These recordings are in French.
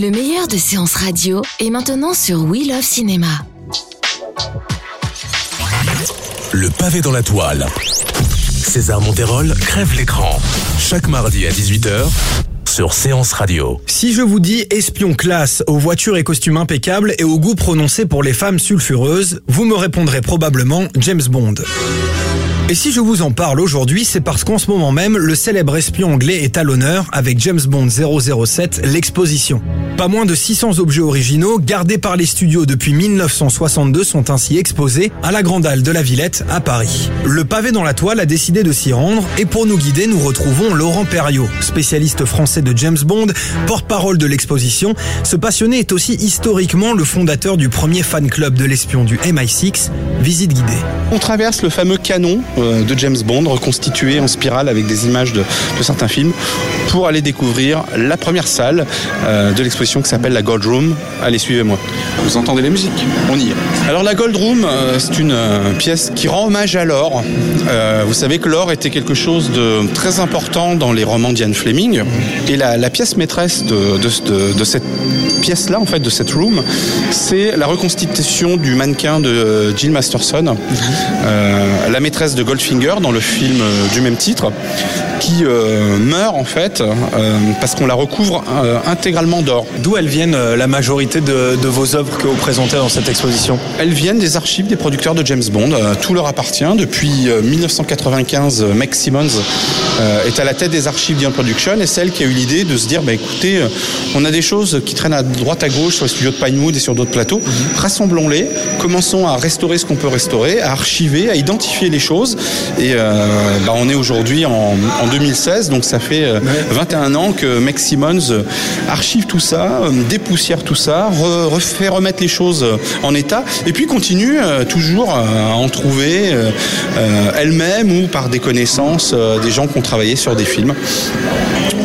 Le meilleur de séances radio est maintenant sur We Love Cinéma. Le pavé dans la toile. César Monterol crève l'écran. Chaque mardi à 18h sur Séance Radio. Si je vous dis espion classe, aux voitures et costumes impeccables et au goût prononcé pour les femmes sulfureuses, vous me répondrez probablement James Bond. Et si je vous en parle aujourd'hui, c'est parce qu'en ce moment même, le célèbre espion anglais est à l'honneur avec James Bond 007, l'exposition. Pas moins de 600 objets originaux, gardés par les studios depuis 1962, sont ainsi exposés à la Grande Halle de la Villette à Paris. Le pavé dans la toile a décidé de s'y rendre et pour nous guider, nous retrouvons Laurent Perriot, spécialiste français de James Bond, porte-parole de l'exposition. Ce passionné est aussi historiquement le fondateur du premier fan club de l'espion du MI6, Visite guidée. On traverse le fameux canon de James Bond reconstitué en spirale avec des images de, de certains films pour aller découvrir la première salle euh, de l'exposition qui s'appelle la Gold Room. Allez, suivez-moi. Vous entendez la musique? On y est. Alors la Gold Room, euh, c'est une euh, pièce qui rend hommage à l'or. Euh, vous savez que l'or était quelque chose de très important dans les romans d'Ian Fleming. Et la, la pièce maîtresse de, de, cette pièce-là, en fait, de cette room, c'est la reconstitution du mannequin de Jill Masterson, euh, la maîtresse de Goldfinger dans le film euh, du même titre, qui euh, meurt en fait euh, parce qu'on la recouvre intégralement d'or. D'où elles viennent la majorité de, de vos œuvres que vous présentez dans cette exposition? Elles viennent des archives des producteurs de James Bond. Tout leur appartient. Depuis euh, 1995, euh, Meg Simmons est à la tête des archives d'Ion Production et celle qui a eu l'idée de se dire bah, écoutez, on a des choses qui traînent à droite à gauche sur les studios de Pinewood et sur d'autres plateaux. Rassemblons-les, commençons à restaurer ce qu'on peut restaurer, à archiver, à identifier les choses. Et euh, bah, on est aujourd'hui en, en 2016, donc ça fait euh, 21 ans que Meg Simmons euh, archive tout ça, euh, dépoussière tout ça, re- refait remettre les choses euh, en état, et puis continue euh, toujours euh, à en trouver euh, euh, elle-même ou par des connaissances euh, des gens qui ont travaillé sur des films.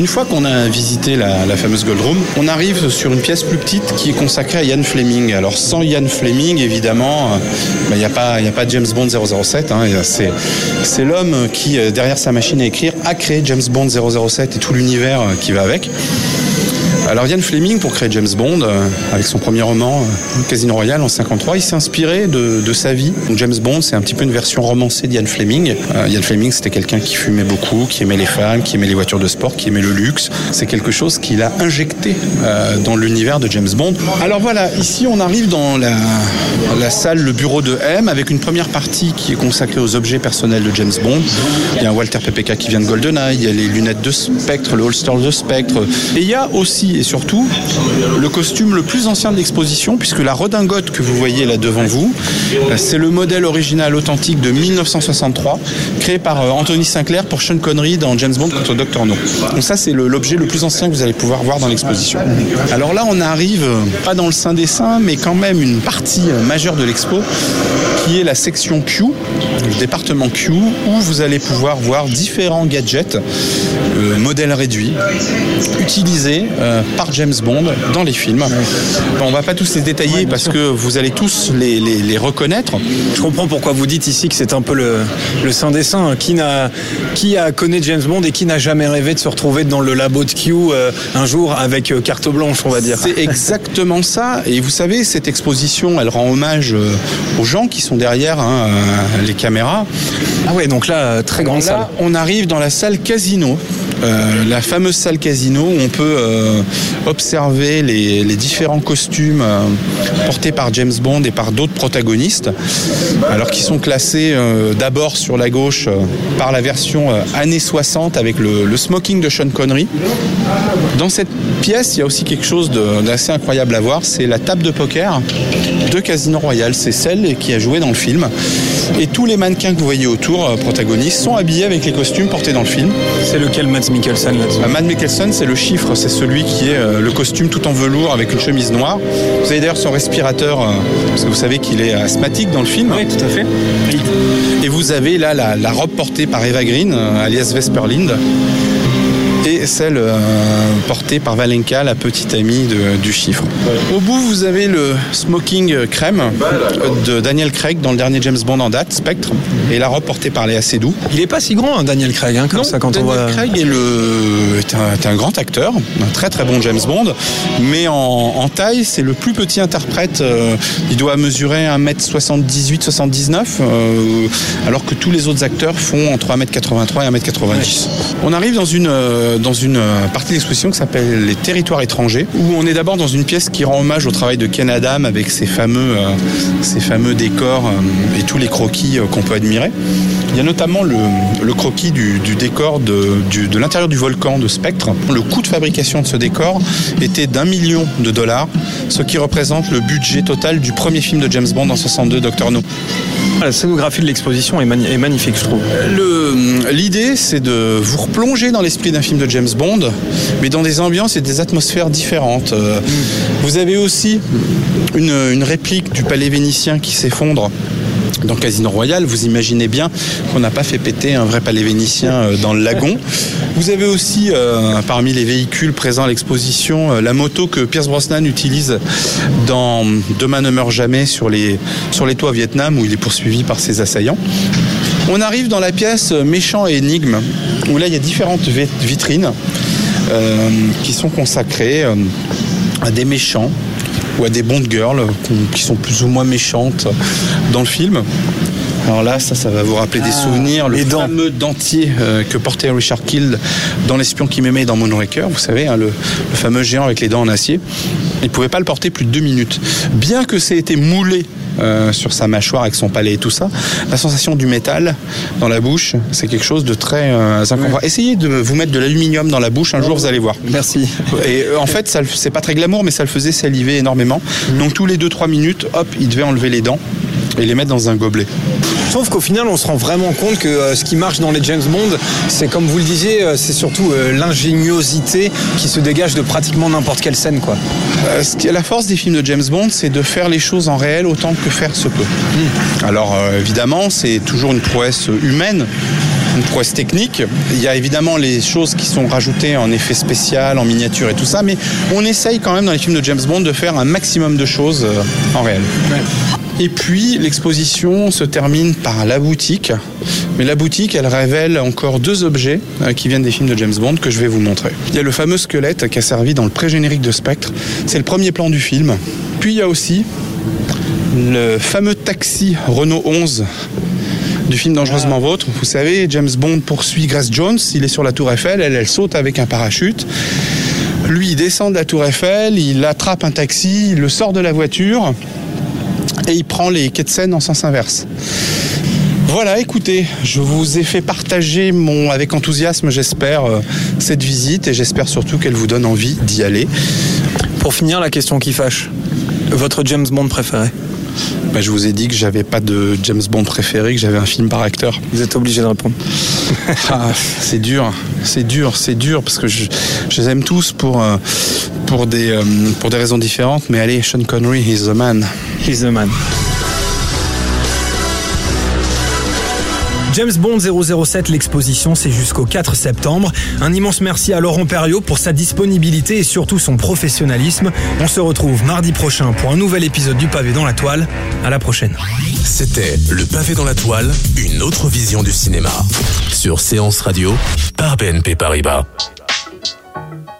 Une fois qu'on a visité la, fameuse Gold Room, on arrive sur une pièce plus petite qui est consacrée à Ian Fleming. Alors sans Ian Fleming, évidemment, il n'y a, pas- y a pas James Bond 007. hein, et c'est, l'homme qui, euh, derrière sa machine à écrire, a créé James Bond 007 et tout l'univers euh, qui va avec. Alors Ian Fleming, pour créer James Bond, euh, avec son premier roman euh, Casino Royale en 53, il s'est inspiré de, sa vie. Donc James Bond, c'est un petit peu une version romancée d'Ian Fleming. Euh, Ian Fleming, c'était quelqu'un qui fumait beaucoup, qui aimait les femmes, qui aimait les voitures de sport, qui aimait le luxe. C'est quelque chose qu'il a injecté dans l'univers de James Bond. Alors voilà, ici on arrive dans la, salle, le bureau de M, avec une première partie qui est consacrée aux objets personnels de James Bond. Il y a Walter PPK qui vient de GoldenEye, il y a les lunettes de Spectre, le holster de Spectre. Et il y a aussi et surtout le costume le plus ancien de l'exposition, puisque la redingote que vous voyez là devant vous, euh, c'est le modèle original authentique de 1963, créé par euh, Anthony Sinclair pour Sean Connery dans James Bond contre Dr. No. Donc ça, c'est l'objet le plus ancien que vous allez pouvoir voir dans l'exposition. Alors là, on arrive, euh, pas dans le Saint des Saints, mais quand même une partie majeure de l'expo, qui est la section Q, le département Q, où vous allez pouvoir voir différents gadgets, modèles réduits, utilisés par James Bond dans les films. Bon, on va pas tous les détailler parce que vous allez tous les, les- les reconnaître. Je comprends pourquoi vous dites ici que c'est un peu le, le saint des saints. Qui, n'a, qui a connu James Bond et qui n'a jamais rêvé de se retrouver dans le labo de Q euh, un jour avec euh, carte blanche, on va dire? C'est exactement ça. Et vous savez, cette exposition, elle rend hommage euh, aux gens qui sont derrière hein, les caméras. Ah ouais, donc là, très grande Là, salle. on arrive dans la salle casino. Euh, la fameuse salle casino où on peut euh, observer les, différents costumes euh, portés par James Bond et par d'autres protagonistes, alors qui sont classés d'abord sur la gauche par la version années 60 avec le, smoking de Sean Connery. Dans cette pièce, il y a aussi quelque chose d'assez incroyable à voir, c'est la table de poker de Casino Royale. C'est celle qui a joué dans le film. Et tous les mannequins que vous voyez autour, protagonistes, sont habillés avec les costumes portés dans le film. C'est lequel Mads Mikkelsen là-dessus Matt Mikkelsen, c'est le chiffre, c'est celui qui est euh, le costume tout en velours avec une chemise noire. Vous avez d'ailleurs son respirateur, euh, parce que vous savez qu'il est asthmatique dans le film. Oui, tout à fait. Et vous avez là la, la robe portée par Eva Green, euh, alias Vesperlind, et celle euh, portée par Valenka, la petite amie de- du chiffre. Au bout, vous avez le smoking crème de Daniel Craig dans le dernier James Bond en date, Spectre, et la robe portée par Léa Seydoux. Il est pas si grand, hein, Daniel Craig, hein, comme Non, ça quand Daniel on voit. Craig est, le, est, un, est un grand acteur, un très très bon James Bond, mais en, en taille, c'est le plus petit interprète. euh, il doit mesurer 1m78-79, euh, alors que tous les autres acteurs font entre 1m83 et 1m90. On arrive dans une, euh, dans une euh, partie de l'exposition qui s'appelle les territoires étrangers, où on est d'abord dans une pièce qui rend hommage au travail de Ken Adam avec ses fameux, euh, ses fameux décors euh, et tous les croquis qu'on peut admirer. Il y a notamment le, le croquis du, du décor de, de l'intérieur du volcan de Spectre. Le coût de fabrication de ce décor était d'un million de dollars, ce qui représente le budget total du premier film de James Bond en 62, Dr. No. La scénographie de l'exposition est, magnifique, je trouve. L'idée, c'est de vous replonger dans l'esprit d'un film de James Bond, mais dans des ambiances et des atmosphères différentes. Euh, Vous avez aussi une, une réplique du palais vénitien qui s'effondre. Dans Casino Royale, vous imaginez bien qu'on n'a pas fait péter un vrai palais vénitien euh, dans le lagon. Vous avez aussi, euh, parmi les véhicules présents à l'exposition, la moto que Pierce Brosnan utilise dans Demain ne meurt jamais sur les, sur les toits Vietnam où il est poursuivi par ses assaillants. On arrive dans la pièce Méchant et Énigme, où là il y a différentes vi- vitrines euh, qui sont consacrées euh, à des méchants ou à des Bond girls qui sont plus ou moins méchantes dans le film. Alors là, ça, ça va vous rappeler des souvenirs. Le dents. fameux dentier euh, que portait Richard Kill dans L'espion qui m'aimait dans Moonraker, vous savez, hein, le, le fameux géant avec les dents en acier. Il ne pouvait pas le porter plus de deux minutes. Bien que ça ait été moulé euh, sur sa mâchoire avec son palais et tout ça, la sensation du métal dans la bouche, c'est quelque chose de très euh, inconfortable. Essayez de vous mettre de l'aluminium dans la bouche, un jour vous allez voir. Merci. Et euh, en fait, ça c'est pas très glamour, mais ça le faisait saliver énormément. Donc tous les 2-3 minutes, hop, il devait enlever les dents et les mettre dans un gobelet. Trouve qu'au final, on se rend vraiment compte que euh, ce qui marche dans les James Bond, c'est comme vous le disiez, euh, c'est surtout euh, l'ingéniosité qui se dégage de pratiquement n'importe quelle scène, quoi. Euh, ce qui est la force des films de James Bond, c'est de faire les choses en réel autant que faire se peut. Alors euh, évidemment, c'est toujours une prouesse humaine. Une prouesse technique. Il y a évidemment les choses qui sont rajoutées en effet spécial, en miniature et tout ça, mais on essaye quand même dans les films de James Bond de faire un maximum de choses euh, en réel. Et puis l'exposition se termine par la boutique. Mais la boutique, elle révèle encore deux objets euh, qui viennent des films de James Bond que je vais vous montrer. Il y a le fameux squelette qui a servi dans le pré-générique de Spectre. C'est le premier plan du film. Puis il y a aussi le fameux taxi Renault 11 du film Dangereusement Vôtre. Vous savez, James Bond poursuit Grace Jones, il est sur la tour Eiffel, elle, elle saute avec un parachute. Lui, il descend de la tour Eiffel, il attrape un taxi, il le sort de la voiture et il prend les quais de Seine en sens inverse. Voilà, écoutez, je vous ai fait partager mon, avec enthousiasme, j'espère, euh, cette visite et j'espère surtout qu'elle vous donne envie d'y aller. Pour finir, la question qui fâche. Votre James Bond préféré Bah, je vous ai dit que j'avais pas de James Bond préféré, que j'avais un film par acteur. Vous êtes obligé de répondre. Ah, c'est dur, c'est dur, c'est dur parce que je, je les aime tous pour, euh, pour, des, euh, pour des raisons différentes. Mais allez, Sean Connery, he's the man. He's the man. James Bond 007, l'exposition, c'est jusqu'au 4 septembre. Un immense merci à Laurent Perriot pour sa disponibilité et surtout son professionnalisme. On se retrouve mardi prochain pour un nouvel épisode du pavé dans la toile. À la prochaine. C'était Le pavé dans la toile, une autre vision du cinéma. Sur Séance Radio, par BNP Paribas.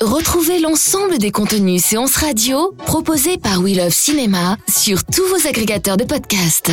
Retrouvez l'ensemble des contenus séances radio proposés par We Love Cinéma sur tous vos agrégateurs de podcasts.